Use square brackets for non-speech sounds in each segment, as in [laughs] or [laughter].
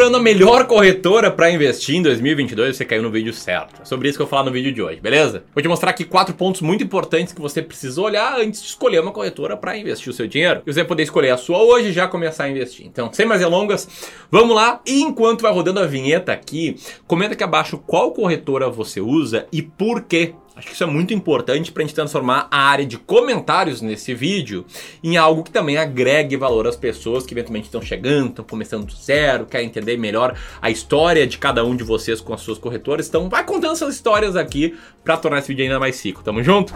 procurando a melhor corretora para investir em 2022, você caiu no vídeo certo. É sobre isso que eu vou falar no vídeo de hoje, beleza? Vou te mostrar aqui quatro pontos muito importantes que você precisa olhar antes de escolher uma corretora para investir o seu dinheiro. E você poder escolher a sua hoje e já começar a investir. Então, sem mais delongas, vamos lá. E enquanto vai rodando a vinheta aqui, comenta aqui abaixo qual corretora você usa e por quê. Acho que isso é muito importante para a gente transformar a área de comentários nesse vídeo em algo que também agregue valor às pessoas que eventualmente estão chegando, estão começando do zero, querem entender melhor a história de cada um de vocês com as suas corretoras. Então vai contando essas histórias aqui para tornar esse vídeo ainda mais rico. Tamo junto?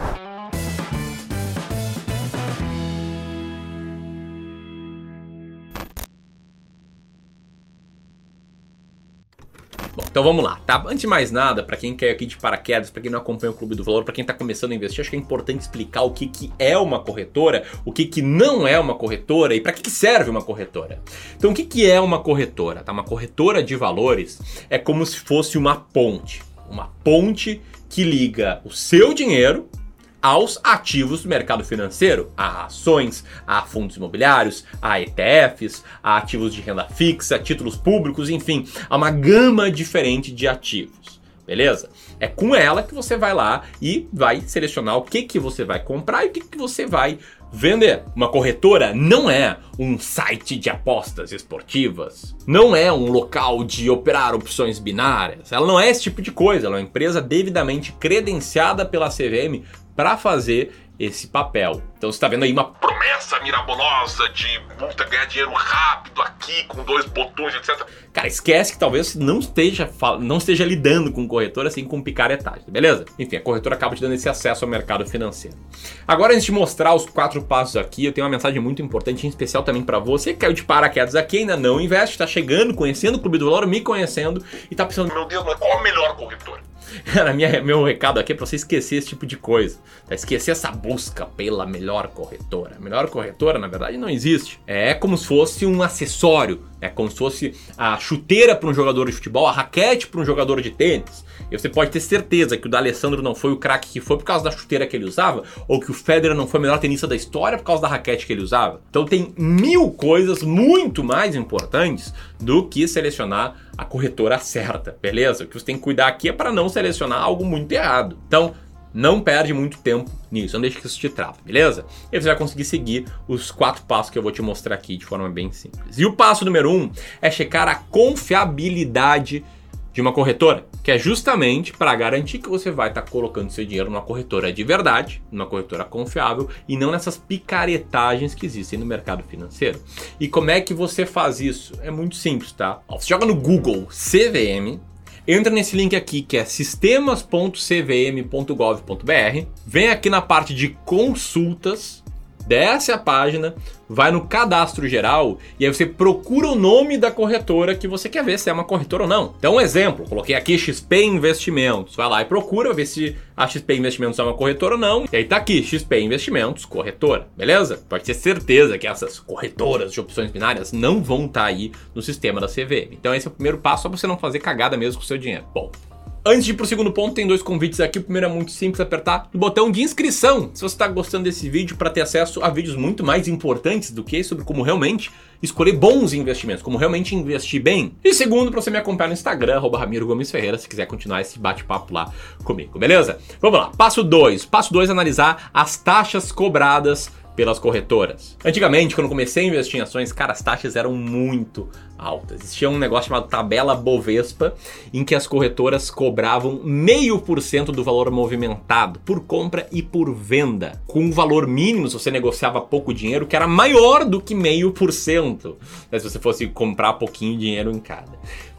Então vamos lá, tá? Antes de mais nada, para quem quer aqui de paraquedas, para quem não acompanha o Clube do Valor, para quem tá começando a investir, acho que é importante explicar o que, que é uma corretora, o que, que não é uma corretora e para que, que serve uma corretora. Então, o que, que é uma corretora? Tá? Uma corretora de valores é como se fosse uma ponte. Uma ponte que liga o seu dinheiro aos ativos do mercado financeiro, a ações, a fundos imobiliários, a ETFs, a ativos de renda fixa, títulos públicos, enfim, há uma gama diferente de ativos. Beleza? É com ela que você vai lá e vai selecionar o que, que você vai comprar e o que, que você vai vender. Uma corretora não é um site de apostas esportivas, não é um local de operar opções binárias, ela não é esse tipo de coisa, ela é uma empresa devidamente credenciada pela CVM para fazer esse papel. Então você está vendo aí uma promessa mirabolosa de multa ganhar dinheiro rápido aqui com dois botões, etc. Cara, esquece que talvez não esteja não esteja lidando com corretora assim com picaretagem, beleza? Enfim, a corretora acaba te dando esse acesso ao mercado financeiro. Agora antes de mostrar os quatro passos aqui, eu tenho uma mensagem muito importante, em especial também para você que caiu de paraquedas aqui, ainda não investe, está chegando, conhecendo o Clube do Valor, me conhecendo e está pensando, meu Deus, mas qual a melhor corretora? [laughs] Cara, minha, meu recado aqui é pra você esquecer esse tipo de coisa. Tá? Esquecer essa busca pela melhor corretora. A melhor corretora, na verdade, não existe. É como se fosse um acessório. É como se fosse a chuteira para um jogador de futebol, a raquete para um jogador de tênis. E você pode ter certeza que o D'Alessandro não foi o craque que foi por causa da chuteira que ele usava, ou que o Federer não foi o melhor tenista da história por causa da raquete que ele usava. Então tem mil coisas muito mais importantes do que selecionar a corretora certa, beleza? O que você tem que cuidar aqui é para não selecionar algo muito errado. Então, não perde muito tempo nisso, não deixe que isso te trave, beleza? E você vai conseguir seguir os quatro passos que eu vou te mostrar aqui de forma bem simples. E o passo número um é checar a confiabilidade de uma corretora, que é justamente para garantir que você vai estar tá colocando seu dinheiro numa corretora de verdade, numa corretora confiável e não nessas picaretagens que existem no mercado financeiro. E como é que você faz isso? É muito simples, tá? Você joga no Google CVM, entra nesse link aqui que é sistemas.cvm.gov.br, vem aqui na parte de consultas desce a página, vai no cadastro geral e aí você procura o nome da corretora que você quer ver se é uma corretora ou não. Então, um exemplo, coloquei aqui XP Investimentos. Vai lá e procura ver se a XP Investimentos é uma corretora ou não. E aí tá aqui, XP Investimentos, corretora, beleza? Pode ter certeza que essas corretoras de opções binárias não vão estar tá aí no sistema da CVM. Então, esse é o primeiro passo para você não fazer cagada mesmo com o seu dinheiro. Bom, Antes de ir pro segundo ponto, tem dois convites aqui. O primeiro é muito simples, apertar o botão de inscrição. Se você está gostando desse vídeo, para ter acesso a vídeos muito mais importantes do que sobre como realmente escolher bons investimentos, como realmente investir bem. E segundo, para você me acompanhar no Instagram, Ramiro Gomes Ferreira, se quiser continuar esse bate-papo lá comigo, beleza? Vamos lá, passo 2. Passo 2 analisar as taxas cobradas pelas corretoras. Antigamente, quando comecei a investir em ações, cara, as taxas eram muito altas. Existia um negócio chamado tabela Bovespa, em que as corretoras cobravam meio por cento do valor movimentado por compra e por venda, com um valor mínimo se você negociava pouco dinheiro, que era maior do que meio por cento, se você fosse comprar pouquinho dinheiro em cada.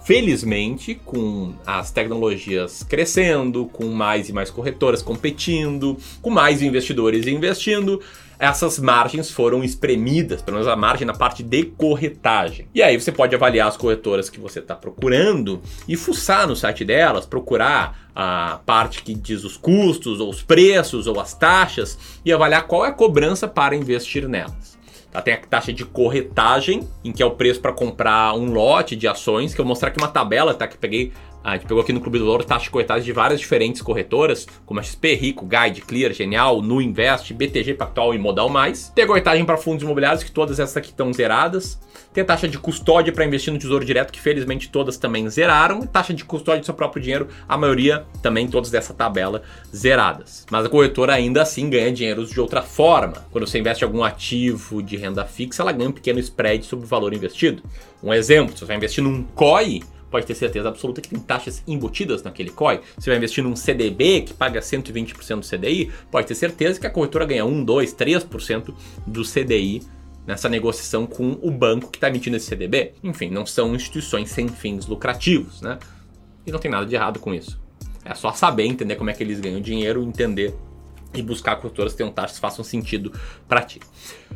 Felizmente, com as tecnologias crescendo, com mais e mais corretoras competindo, com mais investidores investindo, essas margens foram espremidas, pelo menos a margem na parte de corretagem. E aí você pode avaliar as corretoras que você está procurando e fuçar no site delas, procurar a parte que diz os custos, ou os preços, ou as taxas, e avaliar qual é a cobrança para investir nelas. Tá, tem a taxa de corretagem, em que é o preço para comprar um lote de ações, que eu vou mostrar aqui uma tabela, tá? Que peguei A gente pegou aqui no Clube do Valor taxa de corretagem de várias diferentes corretoras, como a XP, Rico, Guide, Clear, Genial, Nu Invest, BTG Pactual e Modal Mais. Tem a corretagem para fundos imobiliários, que todas essas aqui estão zeradas. Tem a taxa de custódia para investir no Tesouro Direto, que felizmente todas também zeraram. E taxa de custódia do seu próprio dinheiro, a maioria também todas dessa tabela zeradas. Mas a corretora ainda assim ganha dinheiro de outra forma. Quando você investe em algum ativo de renda fixa, ela ganha um pequeno spread sobre o valor investido. Um exemplo, se você vai investir num COI, pode ter certeza absoluta que tem taxas embutidas naquele COI. Se vai investir num CDB que paga 120% do CDI, pode ter certeza que a corretora ganha 1, 2, 3% do CDI nessa negociação com o banco que está emitindo esse CDB. Enfim, não são instituições sem fins lucrativos, né? E não tem nada de errado com isso. É só saber entender como é que eles ganham dinheiro, entender e buscar corretoras que tenham taxas que façam sentido para ti.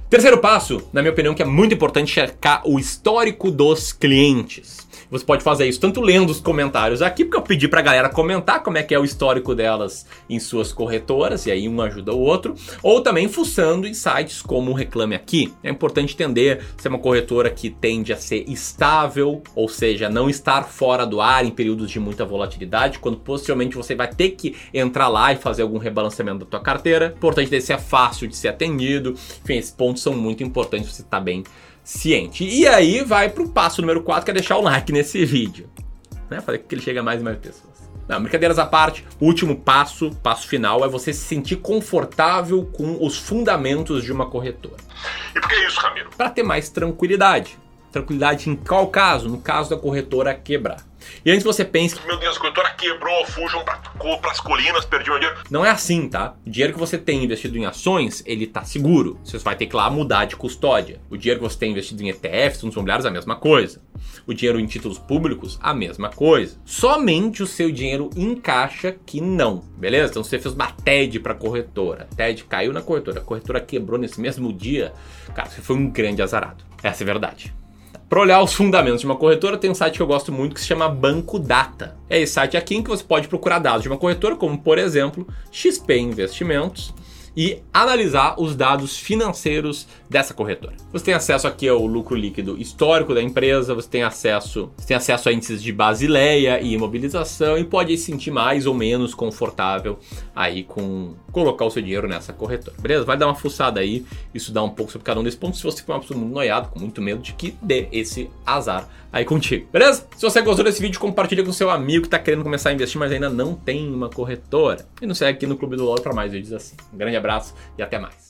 Terceiro passo, na minha opinião, que é muito importante checar o histórico dos clientes. Você pode fazer isso tanto lendo os comentários aqui, porque eu pedi pra galera comentar como é que é o histórico delas em suas corretoras, e aí um ajuda o outro, ou também fuçando em sites como o Reclame Aqui. É importante entender se é uma corretora que tende a ser estável, ou seja, não estar fora do ar em períodos de muita volatilidade, quando possivelmente você vai ter que entrar lá e fazer algum rebalanceamento da tua carteira. Importante se é fácil de ser atendido. Enfim, esses pontos são muito importantes você estar tá bem ciente. E aí vai pro passo número 4, que é deixar o like nesse vídeo. Né? Fazer com que ele chegue a mais e mais pessoas. Não, brincadeiras à parte, o último passo, passo final, é você se sentir confortável com os fundamentos de uma corretora. E por que isso, Ramiro? Para ter mais tranquilidade. Tranquilidade em qual caso? No caso da corretora quebrar. E antes você pense que, meu Deus, a corretora quebrou, fujam para as colinas, perdi o dinheiro. Não é assim, tá? O dinheiro que você tem investido em ações, ele tá seguro. Você vai ter que lá mudar de custódia. O dinheiro que você tem investido em ETFs, fundos imobiliários, a mesma coisa. O dinheiro em títulos públicos, a mesma coisa. Somente o seu dinheiro encaixa que não, beleza? Então você fez uma TED para corretora, TED caiu na corretora, a corretora quebrou nesse mesmo dia, cara, você foi um grande azarado. Essa é a verdade. Para olhar os fundamentos de uma corretora, tem um site que eu gosto muito que se chama Banco Data. É esse site aqui em que você pode procurar dados de uma corretora, como por exemplo XP Investimentos, e analisar os dados financeiros dessa corretora. Você tem acesso aqui ao lucro líquido histórico da empresa, você tem acesso, você tem acesso a índices de Basileia e imobilização e pode se sentir mais ou menos confortável aí com colocar o seu dinheiro nessa corretora. Beleza? Vai dar uma fuçada aí, isso dá um pouco sobre cada um desses pontos. Se você for uma pessoa muito noiada, com muito medo de que dê esse azar aí contigo. Beleza? Se você gostou desse vídeo, compartilha com seu amigo que está querendo começar a investir, mas ainda não tem uma corretora. E nos segue aqui no Clube do LOL para mais vídeos assim. Um grande abraço e até mais.